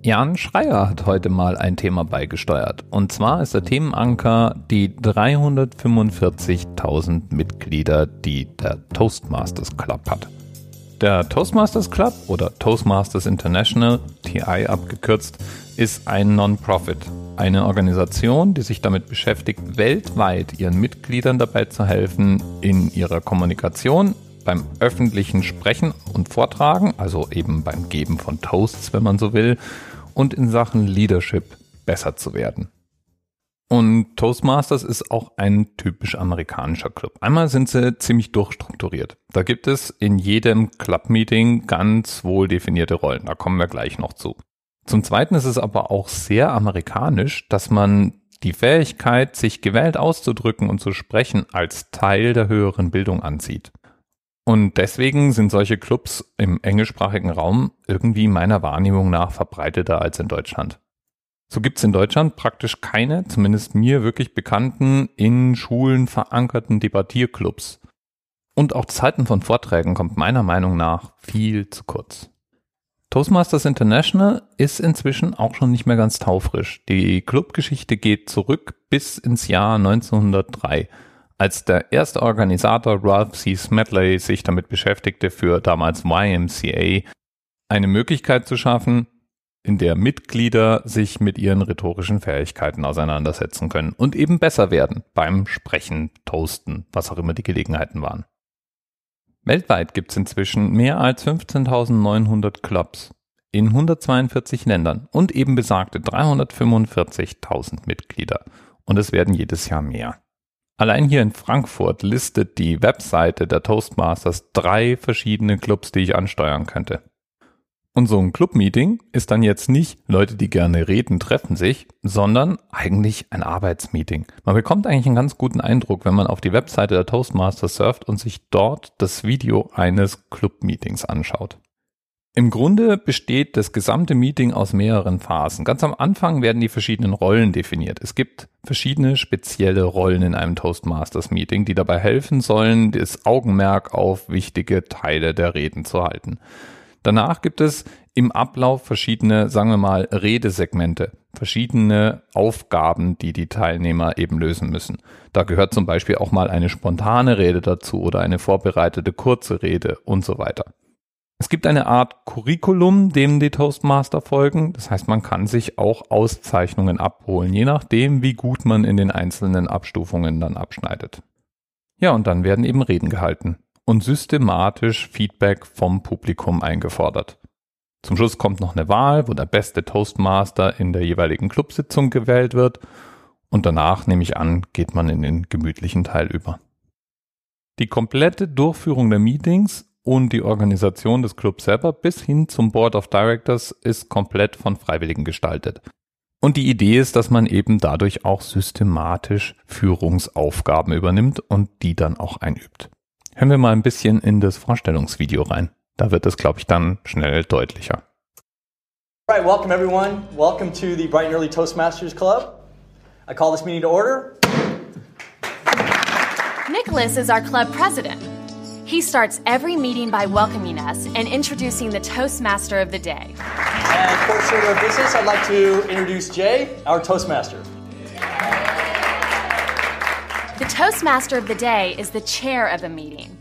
Jan Schreier hat heute mal ein Thema beigesteuert. Und zwar ist der Themenanker die 345.000 Mitglieder, die der Toastmasters Club hat. Der Toastmasters Club oder Toastmasters International, TI abgekürzt, ist ein Non-Profit. Eine Organisation, die sich damit beschäftigt, weltweit ihren Mitgliedern dabei zu helfen, in ihrer Kommunikation, beim öffentlichen Sprechen und Vortragen, also eben beim Geben von Toasts, wenn man so will, und in Sachen Leadership besser zu werden. Und Toastmasters ist auch ein typisch amerikanischer Club. Einmal sind sie ziemlich durchstrukturiert. Da gibt es in jedem Club-Meeting ganz wohl definierte Rollen. Da kommen wir gleich noch zu. Zum Zweiten ist es aber auch sehr amerikanisch, dass man die Fähigkeit, sich gewählt auszudrücken und zu sprechen, als Teil der höheren Bildung ansieht. Und deswegen sind solche Clubs im englischsprachigen Raum irgendwie meiner Wahrnehmung nach verbreiteter als in Deutschland. So gibt es in Deutschland praktisch keine, zumindest mir wirklich bekannten, in Schulen verankerten Debattierclubs. Und auch Zeiten von Vorträgen kommt meiner Meinung nach viel zu kurz. Toastmasters International ist inzwischen auch schon nicht mehr ganz taufrisch. Die Clubgeschichte geht zurück bis ins Jahr 1903 als der erste Organisator Ralph C. Smedley sich damit beschäftigte, für damals YMCA eine Möglichkeit zu schaffen, in der Mitglieder sich mit ihren rhetorischen Fähigkeiten auseinandersetzen können und eben besser werden beim Sprechen, Toasten, was auch immer die Gelegenheiten waren. Weltweit gibt es inzwischen mehr als 15.900 Clubs in 142 Ländern und eben besagte 345.000 Mitglieder. Und es werden jedes Jahr mehr. Allein hier in Frankfurt listet die Webseite der Toastmasters drei verschiedene Clubs, die ich ansteuern könnte. Und so ein Clubmeeting ist dann jetzt nicht Leute, die gerne reden, treffen sich, sondern eigentlich ein Arbeitsmeeting. Man bekommt eigentlich einen ganz guten Eindruck, wenn man auf die Webseite der Toastmasters surft und sich dort das Video eines Clubmeetings anschaut. Im Grunde besteht das gesamte Meeting aus mehreren Phasen. Ganz am Anfang werden die verschiedenen Rollen definiert. Es gibt verschiedene spezielle Rollen in einem Toastmasters Meeting, die dabei helfen sollen, das Augenmerk auf wichtige Teile der Reden zu halten. Danach gibt es im Ablauf verschiedene, sagen wir mal, Redesegmente, verschiedene Aufgaben, die die Teilnehmer eben lösen müssen. Da gehört zum Beispiel auch mal eine spontane Rede dazu oder eine vorbereitete kurze Rede und so weiter. Es gibt eine Art Curriculum, dem die Toastmaster folgen. Das heißt, man kann sich auch Auszeichnungen abholen, je nachdem, wie gut man in den einzelnen Abstufungen dann abschneidet. Ja, und dann werden eben Reden gehalten und systematisch Feedback vom Publikum eingefordert. Zum Schluss kommt noch eine Wahl, wo der beste Toastmaster in der jeweiligen Clubsitzung gewählt wird. Und danach, nehme ich an, geht man in den gemütlichen Teil über. Die komplette Durchführung der Meetings und die Organisation des Clubs selber bis hin zum Board of Directors ist komplett von Freiwilligen gestaltet. Und die Idee ist, dass man eben dadurch auch systematisch Führungsaufgaben übernimmt und die dann auch einübt. Hören wir mal ein bisschen in das Vorstellungsvideo rein. Da wird es, glaube ich, dann schnell deutlicher. All right, welcome everyone. Welcome to the Bright and Early Toastmasters Club. I call this meeting to order. Nicholas is our club president. He starts every meeting by welcoming us and introducing the Toastmaster of the day. And for order of business, I'd like to introduce Jay, our Toastmaster. The Toastmaster of the day is the chair of the meeting.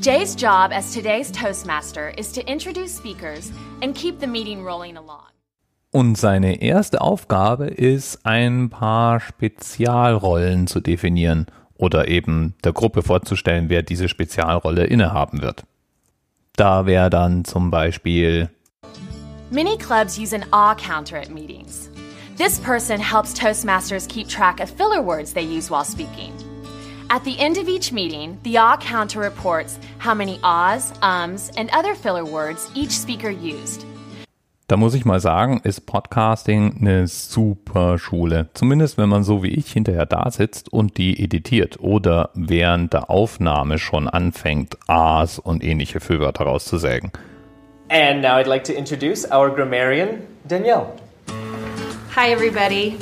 Jay's job as today's Toastmaster is to introduce speakers and keep the meeting rolling along. Und seine erste Aufgabe ist, ein paar Spezialrollen zu definieren oder eben der Gruppe vorzustellen, wer diese Spezialrolle innehaben wird. Da wäre dann zum Beispiel Many clubs use an awe counter at meetings. This person helps Toastmasters keep track of filler words they use while speaking. At the end of each meeting, the awe counter reports how many ahs, ums, and other filler words each speaker used. Da muss ich mal sagen, ist Podcasting eine super Schule. Zumindest wenn man so wie ich hinterher da sitzt und die editiert oder während der Aufnahme schon anfängt, A's und ähnliche Füllwörter rauszusägen. And now I'd like to introduce our grammarian, Danielle. Hi, everybody.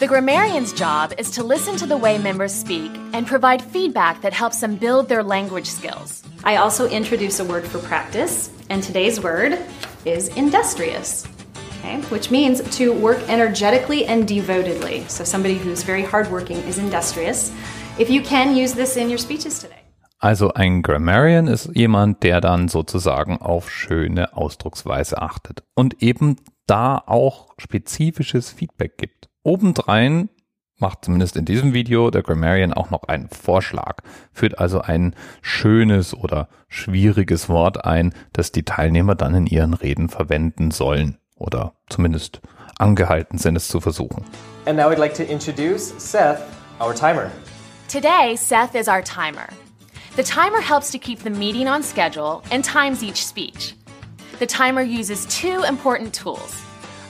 The grammarian's job is to listen to the way members speak and provide feedback that helps them build their language skills. I also introduce a word for practice, and today's word is industrious. okay, which means to work energetically and devotedly. So somebody who's very hardworking is industrious. If you can use this in your speeches today. Also ein Grammarian ist jemand, der dann sozusagen auf schöne Ausdrucksweise achtet und eben da auch spezifisches Feedback gibt. Obendrein macht zumindest in diesem Video der Grammarian auch noch einen Vorschlag, führt also ein schönes oder schwieriges Wort ein, das die Teilnehmer dann in ihren Reden verwenden sollen oder zumindest angehalten sind, es zu versuchen. And now we'd like to introduce Seth, our timer. Today, Seth is our timer. The timer helps to keep the meeting on schedule and times each speech. The timer uses two important tools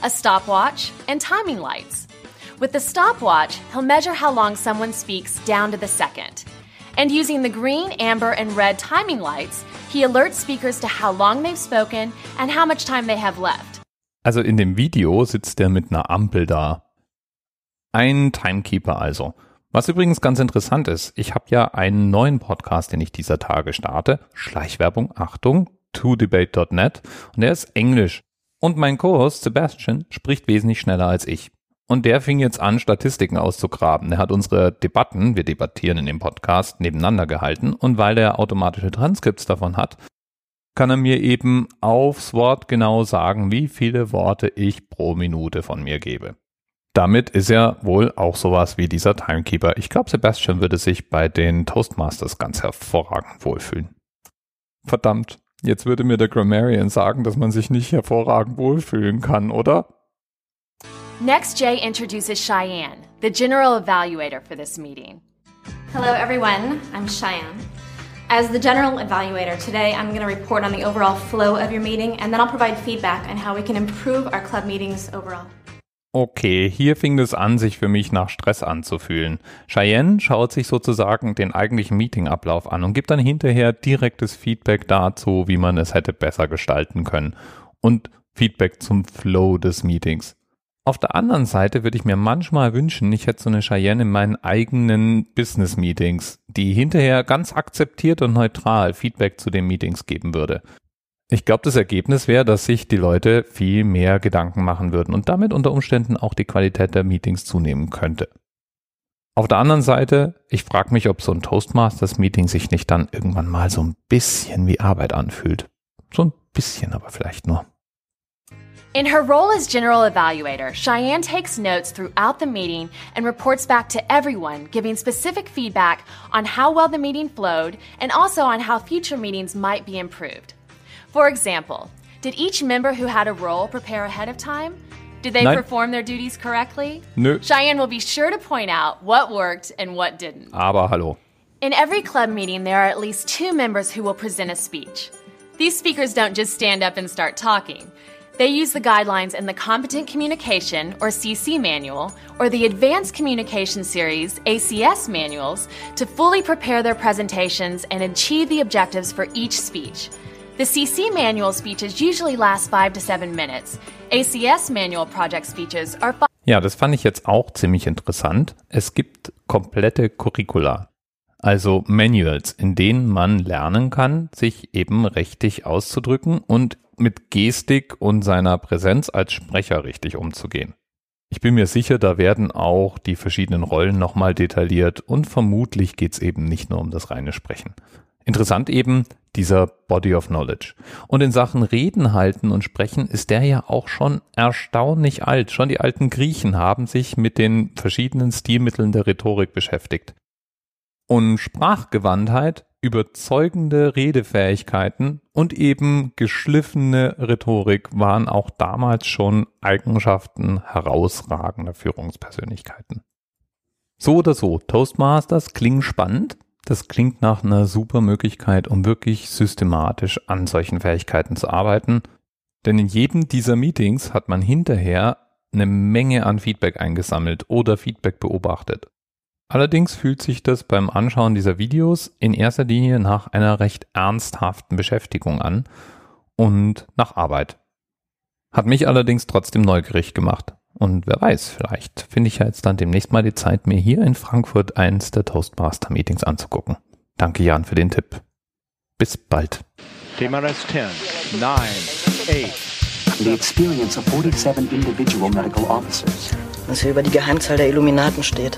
a stopwatch and timing lights. With the stopwatch, he'll measure how long someone speaks down to the second. And using the green, amber, and red timing lights, he alerts speakers to how long they've spoken and how much time they have left. Also in dem Video sitzt er mit einer Ampel da. Ein Timekeeper also. Was übrigens ganz interessant ist, ich habe ja einen neuen Podcast, den ich dieser Tage starte. Schleichwerbung, Achtung, todebate.net und der ist Englisch. Und mein Co-Host Sebastian spricht wesentlich schneller als ich. Und der fing jetzt an, Statistiken auszugraben. Er hat unsere Debatten, wir debattieren in dem Podcast, nebeneinander gehalten. Und weil er automatische Transkripts davon hat, kann er mir eben aufs Wort genau sagen, wie viele Worte ich pro Minute von mir gebe. Damit ist er wohl auch sowas wie dieser Timekeeper. Ich glaube, Sebastian würde sich bei den Toastmasters ganz hervorragend wohlfühlen. Verdammt, jetzt würde mir der Grammarian sagen, dass man sich nicht hervorragend wohlfühlen kann, oder? Next, Jay introduces Cheyenne, the general evaluator for this meeting. Hello, everyone. I'm Cheyenne. As the general evaluator, today I'm going to report on the overall flow of your meeting and then I'll provide feedback on how we can improve our club meetings overall. Okay, hier fing es an, sich für mich nach Stress anzufühlen. Cheyenne schaut sich sozusagen den eigentlichen Meetingablauf an und gibt dann hinterher direktes Feedback dazu, wie man es hätte besser gestalten können. Und Feedback zum Flow des Meetings. Auf der anderen Seite würde ich mir manchmal wünschen, ich hätte so eine Cheyenne in meinen eigenen Business-Meetings, die hinterher ganz akzeptiert und neutral Feedback zu den Meetings geben würde. Ich glaube, das Ergebnis wäre, dass sich die Leute viel mehr Gedanken machen würden und damit unter Umständen auch die Qualität der Meetings zunehmen könnte. Auf der anderen Seite, ich frage mich, ob so ein Toastmasters-Meeting sich nicht dann irgendwann mal so ein bisschen wie Arbeit anfühlt. So ein bisschen, aber vielleicht nur. In her role as general evaluator, Cheyenne takes notes throughout the meeting and reports back to everyone, giving specific feedback on how well the meeting flowed and also on how future meetings might be improved. For example, did each member who had a role prepare ahead of time? Did they Nein. perform their duties correctly? Nö. Cheyenne will be sure to point out what worked and what didn't. Aber hallo. In every club meeting, there are at least two members who will present a speech. These speakers don't just stand up and start talking. They use the guidelines in the Competent Communication, or CC manual, or the Advanced Communication Series, ACS manuals, to fully prepare their presentations and achieve the objectives for each speech. The CC manual speeches usually last five to seven minutes. ACS manual project speeches are five. Ja, das fand ich jetzt auch ziemlich interessant. Es gibt komplette Curricula, also Manuals, in denen man lernen kann, sich eben richtig auszudrücken und mit Gestik und seiner Präsenz als Sprecher richtig umzugehen. Ich bin mir sicher, da werden auch die verschiedenen Rollen nochmal detailliert und vermutlich geht's eben nicht nur um das reine Sprechen. Interessant eben dieser Body of Knowledge. Und in Sachen Reden halten und sprechen ist der ja auch schon erstaunlich alt. Schon die alten Griechen haben sich mit den verschiedenen Stilmitteln der Rhetorik beschäftigt. Und Sprachgewandtheit, überzeugende Redefähigkeiten und eben geschliffene Rhetorik waren auch damals schon Eigenschaften herausragender Führungspersönlichkeiten. So oder so, Toastmasters klingen spannend. Das klingt nach einer super Möglichkeit, um wirklich systematisch an solchen Fähigkeiten zu arbeiten. Denn in jedem dieser Meetings hat man hinterher eine Menge an Feedback eingesammelt oder Feedback beobachtet. Allerdings fühlt sich das beim Anschauen dieser Videos in erster Linie nach einer recht ernsthaften Beschäftigung an und nach Arbeit. Hat mich allerdings trotzdem neugierig gemacht. Und wer weiß, vielleicht finde ich ja jetzt dann demnächst mal die Zeit, mir hier in Frankfurt eins der Toastmaster Meetings anzugucken. Danke Jan für den Tipp. Bis bald. TMRS 10, 9, 8, and the experience of 47 individual medical officers. Was hier über die Geheimzahl der Illuminaten steht.